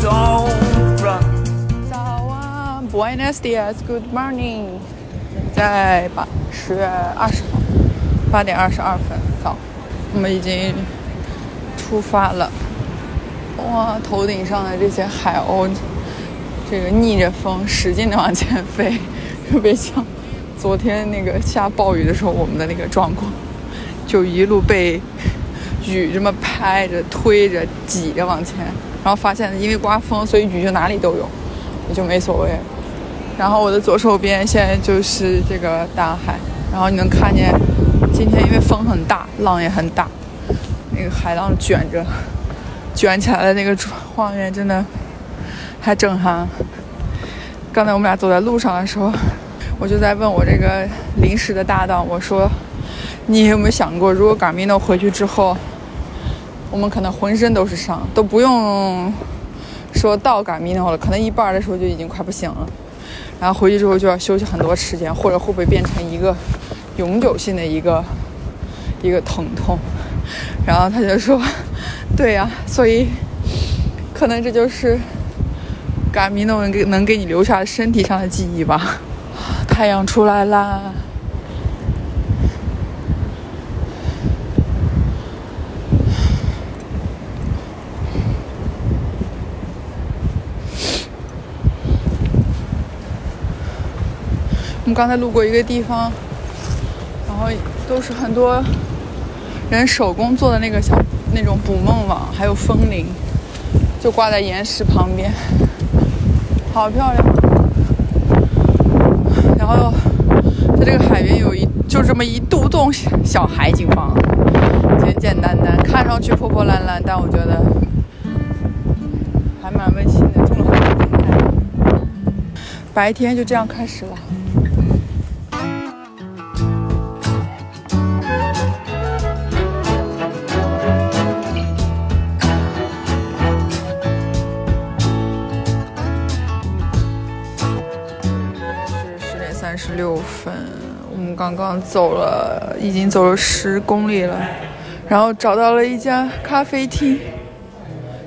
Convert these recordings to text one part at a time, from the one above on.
早啊，Boy and Sis，Good morning。现在八十月二十号八点二十二分，早，我们已经出发了。哇，头顶上的这些海鸥，这个逆着风使劲的往前飞，特别像昨天那个下暴雨的时候我们的那个状况，就一路被雨这么拍着、推着、挤着往前。然后发现因为刮风，所以雨就哪里都有，也就没所谓。然后我的左手边现在就是这个大海，然后你能看见今天因为风很大，浪也很大，那个海浪卷着。卷起来的那个画面真的太震撼。刚才我们俩走在路上的时候，我就在问我这个临时的搭档，我说：“你有没有想过，如果赶明了回去之后，我们可能浑身都是伤，都不用说到 Garmino 了，可能一半的时候就已经快不行了。然后回去之后就要休息很多时间，或者会不会变成一个永久性的一个 一个疼痛？”然后他就说。对呀、所以可能这就是嘎米诺能给能给你留下身体上的记忆吧。太阳出来啦！们刚才路过一个地方，然后都是很多人手工做的那个小那种捕梦网，还有风铃，就挂在岩石旁边，好漂亮。然后在这个海边有一就这么一独栋小海景房，简简单单，看上去破破烂烂，但我觉得还蛮温馨的，种了很多姿态。白天就这样开始了。刚刚走了，已经走了十公里了，然后找到了一家咖啡厅，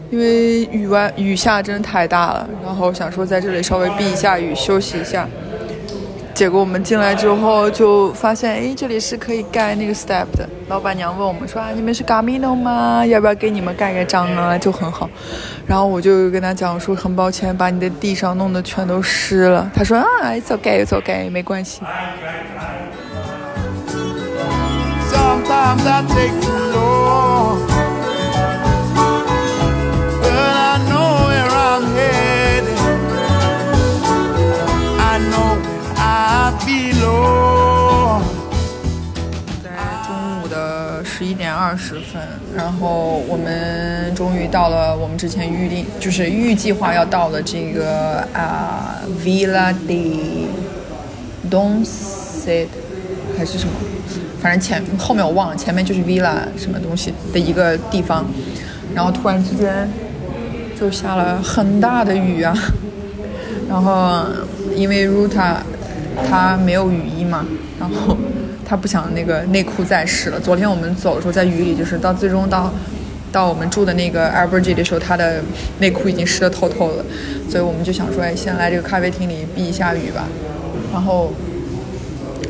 因为雨外雨下真的太大了，然后想说在这里稍微避一下雨，休息一下。结果我们进来之后就发现，哎，这里是可以盖那个 step 的。老板娘问我们说啊，你们是 Gamino 吗？要不要给你们盖个章啊？就很好。然后我就跟他讲说，很抱歉，把你的地上弄得全都湿了。他说啊，it's okay, it's okay，没关系。Sometimes I take too long, but I know where I'm headed. I know where I belong. 在中午的十一点二十分，然后我们终于到了我们之前预定，就是预计划要到的这个啊、Villa de Doncet 还是什么，反正前后面我忘了，前面就是 Villa 什么东西的一个地方，然后突然之间就下了很大的雨啊，然后因为 Ruta 他没有雨衣嘛，然后他不想那个内裤再湿了。昨天我们走的时候在雨里，就是到最终到到我们住的那个 a l b e r g e 的时候，他的内裤已经湿得透透了，所以我们就想说，哎，先来这个咖啡厅里避一下雨吧，然后。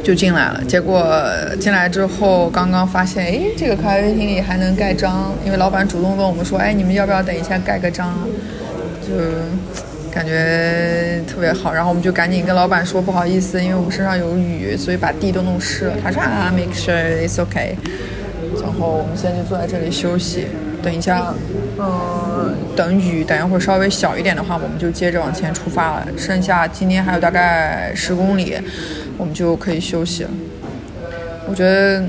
就进来了，结果进来之后，刚刚发现，哎，这个咖啡厅里还能盖章，因为老板主动问我们说，哎，你们要不要等一下盖个章？就感觉特别好，然后我们就赶紧跟老板说不好意思，因为我们身上有雨，所以把地都弄湿了。他说啊，make sure it's OK。然后我们现在就坐在这里休息，等一下，嗯，等雨等一会儿稍微小一点的话，我们就接着往前出发了。剩下今天还有大概十公里，我们就可以休息了。我觉得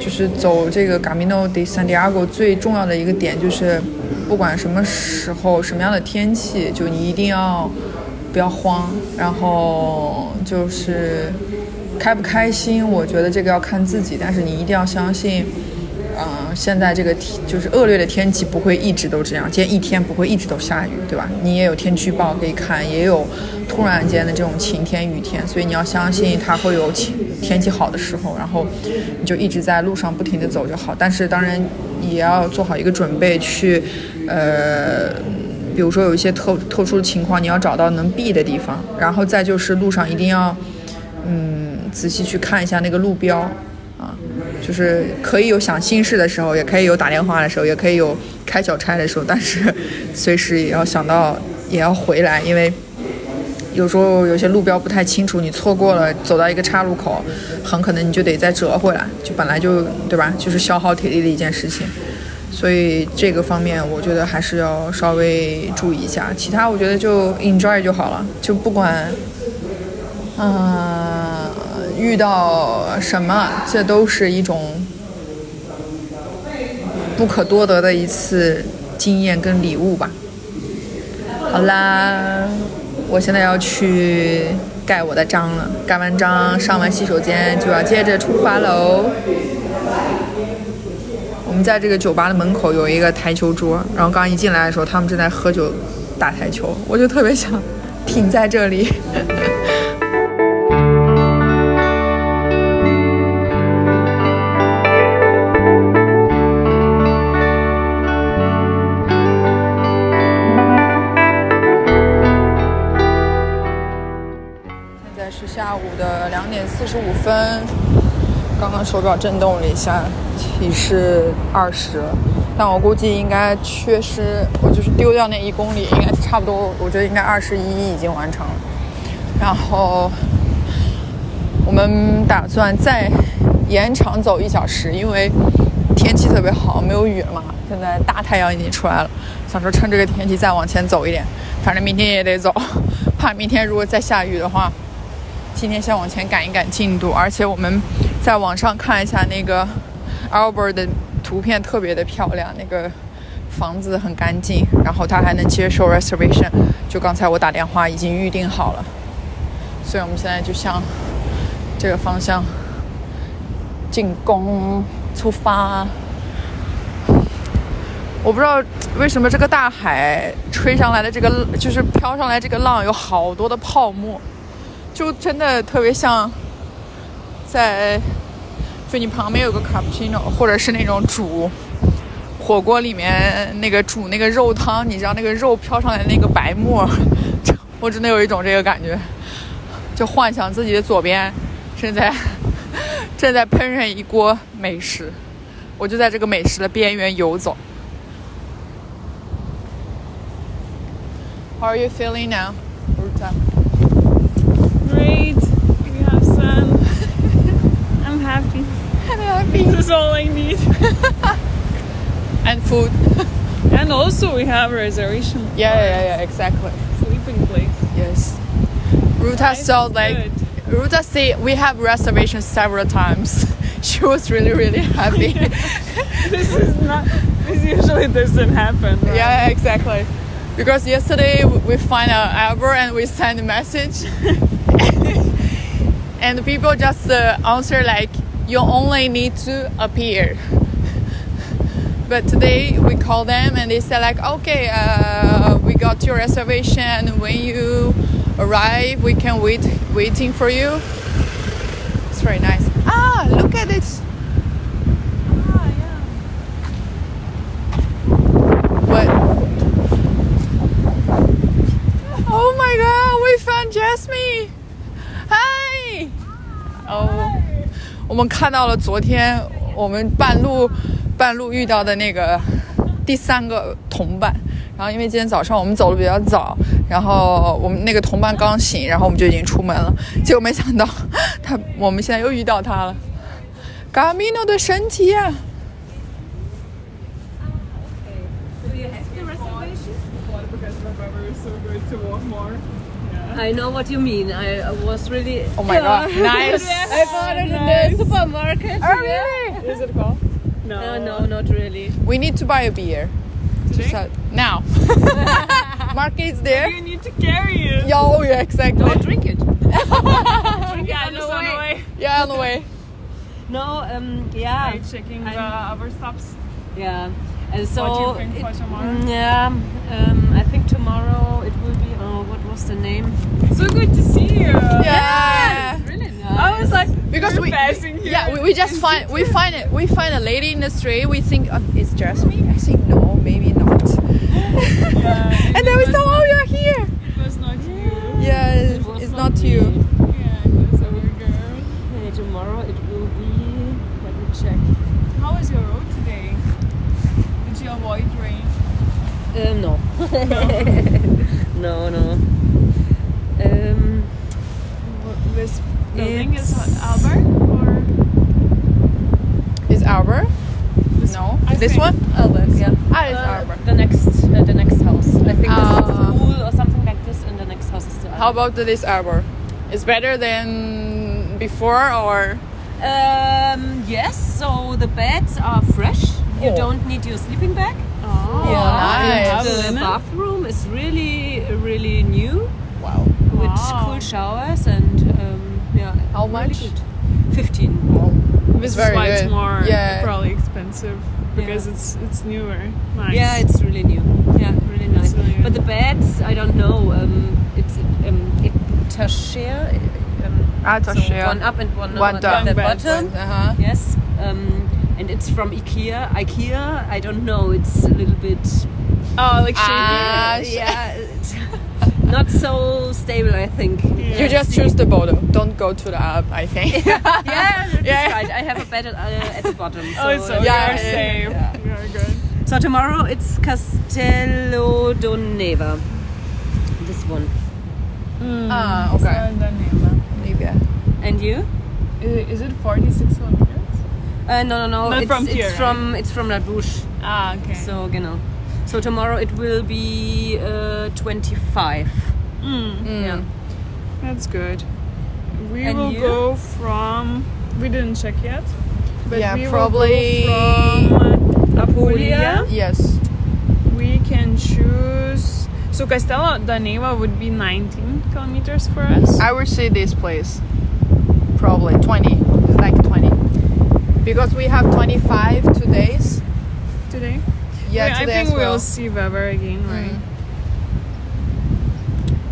就是走这个 Camino de Santiago 最重要的一个点就是，不管什么时候、什么样的天气，就你一定要不要慌，然后就是开不开心，我觉得这个要看自己，但是你一定要相信。嗯，现在这个天就是恶劣的天气不会一直都这样，今天一天不会一直都下雨，对吧？你也有天气预报可以看，也有突然间的这种晴天、雨天，所以你要相信它会有晴天气好的时候，然后你就一直在路上不停的走就好。但是当然也要做好一个准备，去呃，比如说有一些特特殊的情况，你要找到能避的地方，然后再就是路上一定要嗯仔细去看一下那个路标。就是可以有想心事的时候，也可以有打电话的时候，也可以有开小差的时候，但是随时也要想到也要回来，因为有时候有些路标不太清楚，你错过了，走到一个岔路口，很可能你就得再折回来，就本来。就对吧，就是消耗体力的一件事情，所以这个方面我觉得还是要稍微注意一下，其他我觉得就 enjoy 就好了，就不管，嗯、遇到什么，这都是一种不可多得的一次经验跟礼物吧。好啦，我现在要去盖我的章了，盖完章上完洗手间就要接着出发喽。我们在这个酒吧的门口有一个台球桌，然后刚一进来的时候，他们正在喝酒打台球，我就特别想停在这里。下午的两点四十五分，刚刚手表震动了一下，提示二十，但我估计应该缺失，我就是丢掉那一公里，应该差不多，我觉得应该二十一已经完成了。然后我们打算再延长走一小时，因为天气特别好，没有雨了嘛，现在大太阳已经出来了，想说趁这个天气再往前走一点，反正明天也得走，怕明天如果再下雨的话。今天先往前赶一赶进度，而且我们在网上看一下那个 Albert 的图片，特别的漂亮，那个房子很干净，然后他还能接受 reservation，就刚才我打电话已经预定好了，所以我们现在就向这个方向进攻出发。我不知道为什么这个大海吹上来的这个，就是飘上来这个浪有好多的泡沫。就真的特别像在，就你旁边有个 cappuccino，或者是那种煮火锅里面那个煮那个肉汤，你知道那个肉飘上来那个白沫，我真的有一种这个感觉，就幻想自己的左边正在 正在烹饪一锅美食，我就在这个美食的边缘游走。How are you feeling now, Ruta? This is all I need. And food. And also we have a reservation. Yeah, yeah, yeah, exactly. Sleeping place. Yes. Ruta saw like good. Ruta said we have reservations several times. She was really really happy. This is not. This usually doesn't happen. right? yeah, exactly. Because yesterday we find out Albert and we send a message, and people just uh, answer like you only need to appear. But today we call them and they said like okay, uh, we got your reservation. And when you arrive, we can wait waiting for you. It's very nice. Ah, look at this. Ah, yeah. What? Oh my god, we found Jasmine! Hi! 哦、我们看到了昨天我们半路半路遇到的那个第三个同伴。然后因为今天早上我们走的比较早，然后我们那个同伴刚醒，然后我们就已经出门了。结果没想到他，我们现在又遇到他了。卡米诺的神奇呀、I know what you mean. I I was really. Oh my god, nice. I bought it in the supermarket. Oh, really? Is it cold? No. Uh, no, not really. We need to buy a beer. Today? So, now. Market's there. You need to carry it. Yeah, oh yeah, exactly. Don't drink it. Drink Yeah, it no on the way. way. Yeah, on the way. No, um, Are yeah, you checking the I'm- other stops? yeah. And so what do you think for tomorrow? mm, yeah, um, I think tomorrow it will be. Oh, what was the name? So good to see you. Yeah. Really nice. I was like, Because we're passing here. yeah, we, we just find we find it we find a lady in the street. We think um, it's Jasmine. I think no, maybe not. Yeah, And then we saw, oh, you're here. It was not you. Yeah, It was it's not not me. you. Yeah, it was our girl. Okay, tomorrow it will be. Let me check. How was your road today? Did you avoid rain? Um, no. no, no. Um, This building is It's- Albert or Is Arbor? this No. I this think- one? Albert, yeah. Ah, it's Uh, Arbor. The next, uh, the next house. I think this is Ah. the school or something like this, and the next house is the. How about this Arbor? It's better than before or? Um, yes. So the beds are fresh. You Oh. don't need your sleeping bag. Oh, Yeah, nice. The bathroom is really, really new Wow. with Wow. cool showers and um, yeah. How really much? good. Fifteen. This very is why it's more Yeah. probably expensive because it's it's newer. Nice. Yeah, it's really new. Yeah, really nice. really but the beds, I don't know. Um, it's um, it, Tashir. Um, Ah, so one up and one, One on down. the bed. bottom. Uh huh. Yes. Um, and it's from IKEA. IKEA. I don't know. It's a little bit. oh, like shaky. Ah, Uh, yeah. not so stable, I think. You just choose the bottom. Don't go to the app. I think. Yeah, that's Yeah. right. I have a bed at, uh, at the bottom. So, oh, so Yeah, you're yeah, safe. yeah. You're good. So tomorrow it's Castello Doneva. This one. ah, okay. So the name. And you? Is, is it 46 kilometers? Uh, no, no, no. Not it's, from it's here, right? from it's from La Bouche. Ah, okay. So genau. So tomorrow it will be uh, 25. Mm, Yeah. that's good. We And will you? go from. We didn't check yet. But Yeah, we probably- will go from Apulia. Yes. We can choose. So Castello Daneva would be 19 kilometers for us. I would say this place. Probably 20. It's like 20. Because we have 25 two days. today. Yeah, I today think as well. we'll see Weber again, right?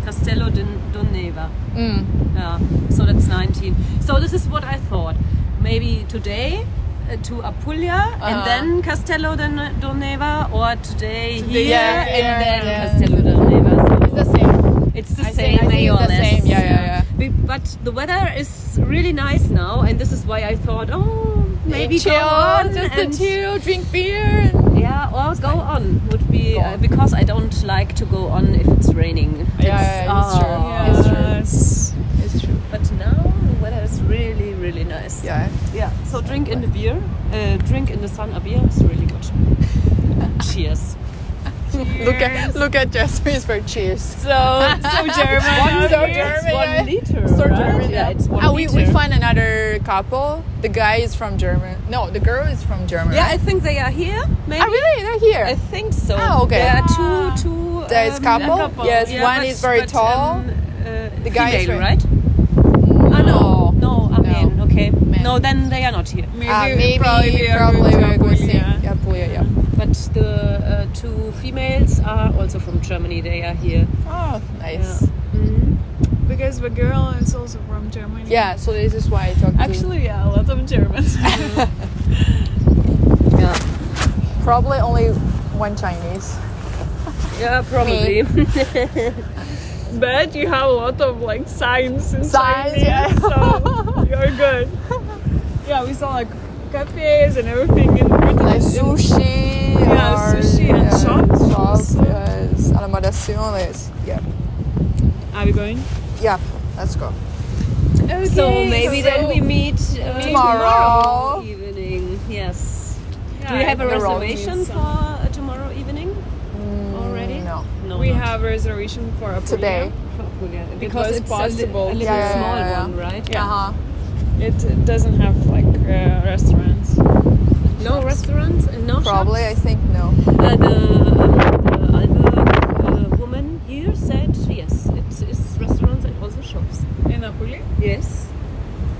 Castello Don- Doneva. Mm. Yeah. So that's 19. So this is what I thought. Maybe today to Apulia Uh-huh. and then Castello Don- Doneva, or today, Today, here yeah, and yeah, then yeah. Castello Doneva. So It's the same. It's the I same, think- I think the same, yeah, yeah, yeah. Be- But the weather is really nice now, and this is why I thought, oh, maybe chill, go on just to and chill, drink beer. And yeah, or go on would be uh, because I don't like to go on if it's raining. Yeah, yeah, it's true. oh. It's true. Yes. it's true. But now the weather is really, really nice. Yeah. Yeah. So drink in the beer, uh, drink in the sun a beer is really good. Cheers. Look at look at Jasmine's for cheers. So, so German. One so. German. one liter. So right? German, Yeah, it's one Ah, we, we find another couple. The guy is from German. No, the girl is from German. Yeah, I think they are here. Maybe. Ah, really? They're here. I think so. Ah, okay. There are two, two. There is um, couple? couple. Yes, yeah, one but- is very but, tall. Um, uh, The guy is female, very- right? Ah, no, no, a No. man. Okay. Man. No, then they are not here. Maybe, Ah, maybe probably, we probably we're going to see. Apulia. Yeah, Puglia, yeah. But the uh, two females are also from Germany. They are here. Oh, nice. Mhm. Because the girl is also from Germany. Yeah, so this is why I talked to Actually, yeah, a lot of Germans. Yeah. probably only one Chinese. Yeah, probably. but you have a lot of like signs and Signs, Chinese, yeah. so you're good. Yeah, we saw like cafes and everything in Britain. Like sushi. Yeah, or, sushi and yeah, shops Shops, also. yes. Alimentaciones. Yeah. Are we going? Yeah, let's go. Okay, so maybe then we meet uh, Tomorrow. evening. Yes. Yeah, Do you have a reservation for some- uh, tomorrow evening already? No. No. We not. have a reservation for Apulia. Today. For Apulia, was because it's possible a, li- a little Yeah, yeah, small yeah, yeah. one, right? Yeah. Uh-huh. It doesn't have like uh, restaurants. No shops. restaurants and no Probably, shops? I think no. Uh, the, uh, woman here said yes, it is restaurants and also shops. In Napoli? Yes.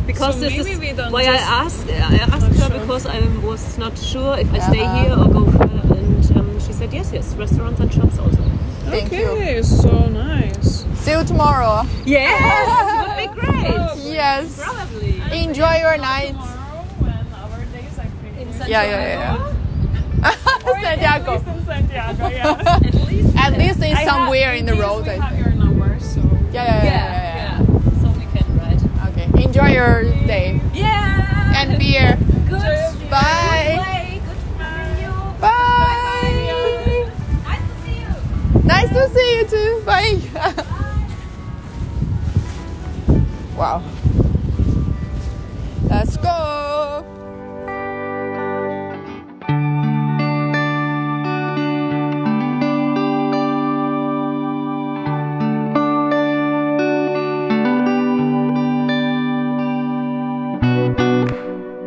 Because so this is why I asked. I asked her sure. because I was not sure if I stay uh-huh. here or go further, and um, she said yes, yes, restaurants and shops also. Thank okay, you. so nice. See you tomorrow. Yes, it would be great. Oh, yes. Right. Enjoy your night. Tomorrow when our days are finished. Yeah, yeah, yeah. Santiago. At least in Santiago, yeah. At least. At least in somewhere in the road. We I have think. your number, so. Yeah, yeah, yeah, Yeah, yeah, yeah. So we can ride. Okay. Enjoy your day Yeah. and beer. good. Bye. Play. Good to see you. Bye. Nice to see you. Nice to see you too. Bye. wow. Let's go.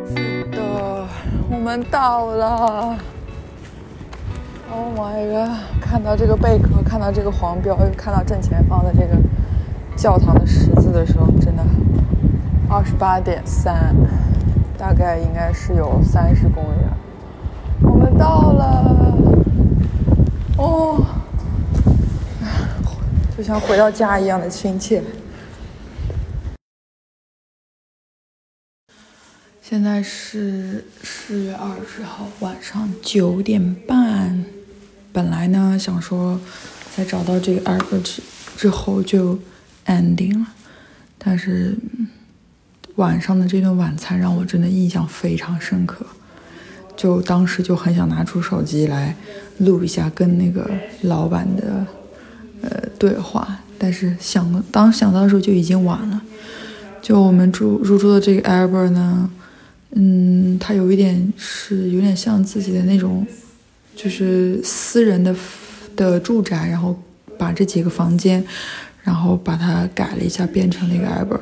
是的，我们到了。Oh my god！看到这个贝壳，看到这个黄标，看到正前方的这个教堂的十字的时候，真的二十八点三，大概应该是有三十公里。我们到了，哦，就像回到家一样的亲切。现在是四月二十号晚上九点半。本来呢想说，在找到这个 art 之之后就 ending 了，但是晚上的这顿晚餐让我真的印象非常深刻。就当时就很想拿出手机来录一下跟那个老板的呃对话，但是想当想到的时候就已经晚了。就我们住入住的这个 Albert 呢，嗯，它有一点是有点像自己的那种，就是私人的的住宅，然后把这几个房间，然后把它改了一下，变成了一个 Albert。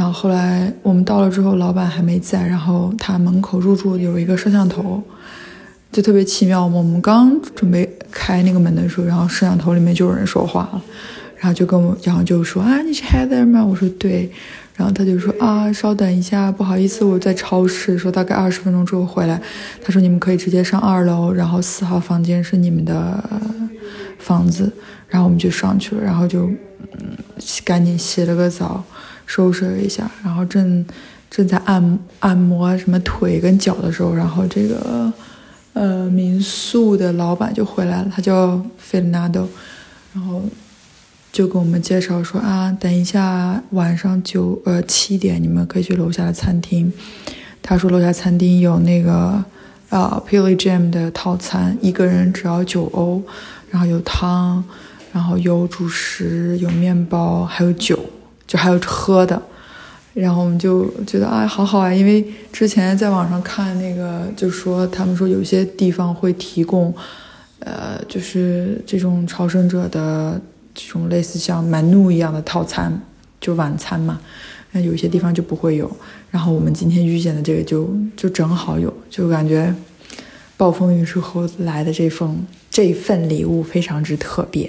然后后来我们到了之后，老板还没在，然后他门口入住有一个摄像头，就特别奇妙。我们刚准备开那个门的时候，然后摄像头里面就有人说话了，然后就跟我，然后就说啊，你是 Heather 吗？我说对。然后他就说啊，稍等一下，不好意思，我在超市，说大概二十分钟之后回来。他说你们可以直接上二楼，然后四号房间是你们的房子。然后我们就上去了，然后就嗯，赶紧洗了个澡，收拾了一下，然后正正在按按摩什么腿跟脚的时候，然后这个呃民宿的老板就回来了，他叫费纳多，然后就跟我们介绍说啊，等一下晚上九呃七点你们可以去楼下的餐厅。他说楼下餐厅有那个呃 Pilly Jam 的套餐，一个人只要九欧，然后有汤，然后有主食，有面包，还有酒，就还有喝的。然后我们就觉得啊，好好啊，因为之前在网上看那个，就说他们说有些地方会提供，呃，就是这种朝圣者的这种类似像 menu 一样的套餐，就晚餐嘛。那有些地方就不会有。然后我们今天遇见的这个就就正好有，就感觉暴风雨之后来的这份这份礼物非常之特别。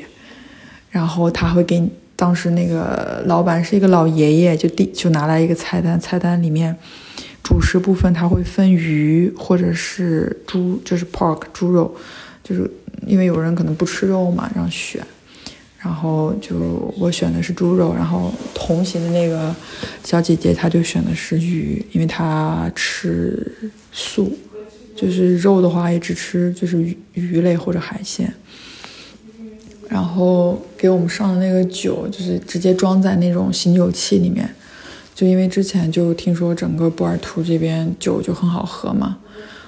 然后他会给你，当时那个老板是一个老爷爷，就递就拿来一个菜单，菜单里面主食部分他会分鱼或者是猪，就是 pork 猪肉，就是因为有人可能不吃肉嘛，让选。然后就我选的是猪肉，然后同行的那个小姐姐她就选的是鱼，因为她吃素，就是肉的话也只吃就是鱼鱼类或者海鲜。然后给我们上的那个酒就是直接装在那种醒酒器里面，就因为之前就听说整个波尔图这边酒就很好喝嘛，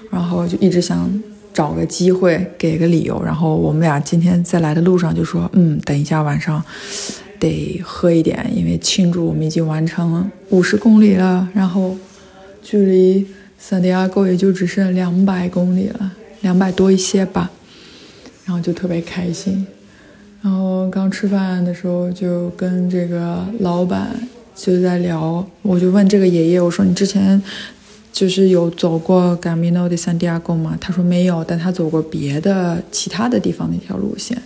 然后就一直想找个机会给个理由，然后我们俩今天在来的路上就说，嗯，等一下晚上得喝一点，因为庆祝我们已经完成五十公里了，然后距离圣地亚哥也就只剩两百公里了，两百多一些吧，然后就特别开心。然后刚吃饭的时候就跟这个老板就在聊，我就问这个爷爷，我说你之前就是有走过 Camino de Santiago 吗？他说没有，但他走过别的其他的地方那条路线。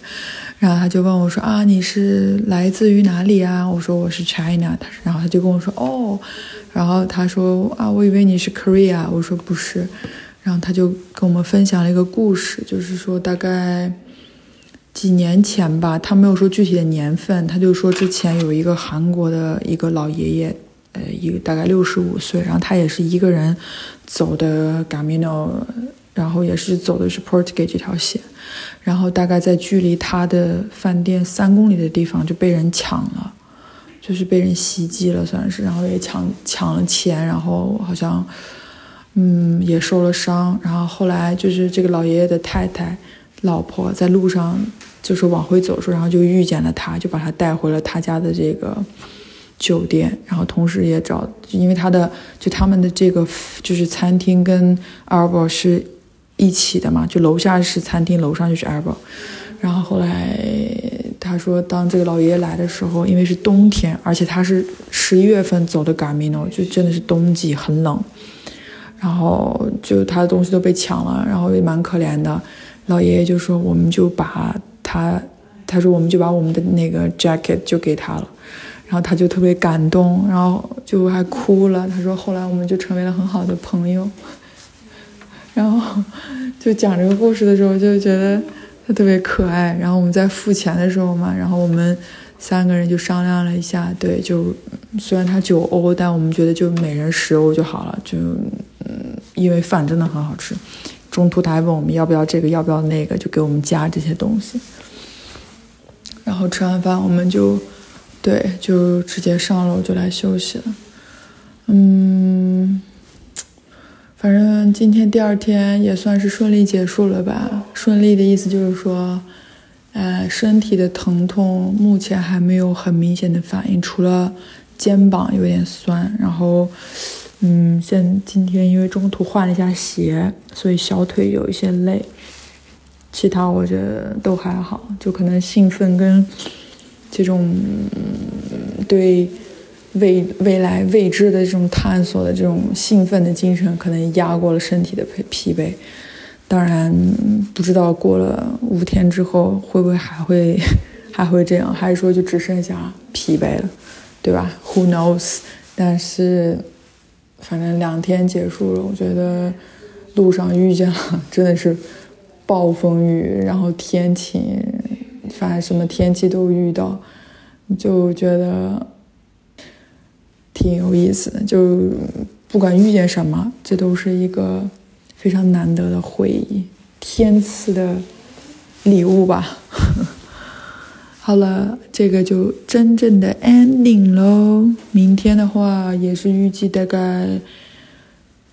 然后他就问我说啊，你是来自于哪里啊？我说我是 China。他然后他就跟我说哦，然后他说啊，我以为你是 Korea。我说不是。然后他就跟我们分享了一个故事，就是说大概几年前吧，他没有说具体的年份，他就说之前有一个韩国的一个老爷爷，呃，一个大概六十五岁，然后他也是一个人走的 Gamino，然后也是走的是 Portuguese 这条线，然后大概在距离他的饭店三公里的地方就被人抢了，就是被人袭击了算是，然后也抢抢了钱，然后好像。嗯，也受了伤，然后后来就是这个老爷爷的太太、老婆在路上就是往回走的时候，然后就遇见了他，就把他带回了他家的这个酒店，然后同时也找，因为他的就他们的这个就是餐厅跟 a r b o 是一起的嘛，就楼下是餐厅，楼上就是 a r b o 然后后来他说，当这个老爷爷来的时候，因为是冬天，而且他是十一月份走的 Gamino，就真的是冬季，很冷。然后就他的东西都被抢了，然后也蛮可怜的。老爷爷就说：“我们就把他，他说我们就把我们的那个 jacket 就给他了。”然后他就特别感动，然后就还哭了。他说：“后来我们就成为了很好的朋友。”然后就讲这个故事的时候，就觉得他特别可爱。然后我们在付钱的时候嘛，然后我们三个人就商量了一下，对，就虽然他九欧，但我们觉得就每人十欧就好了，就嗯。因为饭真的很好吃，中途他还问我们要不要这个，要不要那个，就给我们加这些东西。然后吃完饭，我们就，对，就直接上楼就来休息了。嗯，反正今天第二天也算是顺利结束了吧。顺利的意思就是说，呃，身体的疼痛目前还没有很明显的反应，除了肩膀有点酸，然后。嗯，现今天因为中途换了一下鞋，所以小腿有一些累，其他我觉得都还好，就可能兴奋跟这种对未未来未知的这种探索的这种兴奋的精神，可能压过了身体的疲疲惫。当然，不知道过了五天之后会不会还会还会这样，还是说就只剩下疲惫了，对吧？Who knows？但是。反正两天结束了，我觉得路上遇见了真的是暴风雨，然后天晴，反正什么天气都遇到，就觉得挺有意思的。就不管遇见什么，这都是一个非常难得的回忆，天赐的礼物吧。好了，这个就真正的 ending 喽。明天的话也是预计大概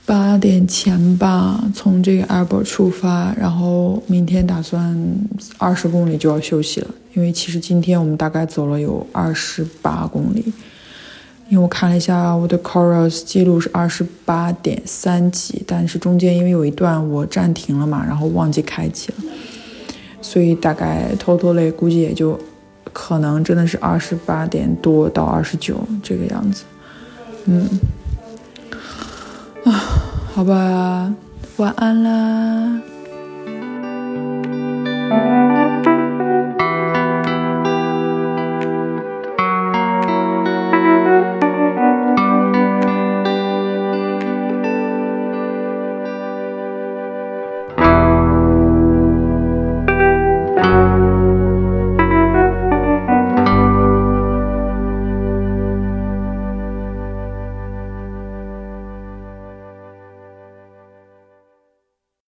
八点前吧，从这个 airport 出发，然后明天打算二十公里就要休息了。因为其实今天我们大概走了有二十八公里，因为我看了一下我的 Coros 记录是二十八点三几，但是中间因为有一段我暂停了嘛，然后忘记开启了，所以大概 total 估计也就。可能真的是二十八点多到二十九这个样子，嗯，啊，好吧，晚安啦。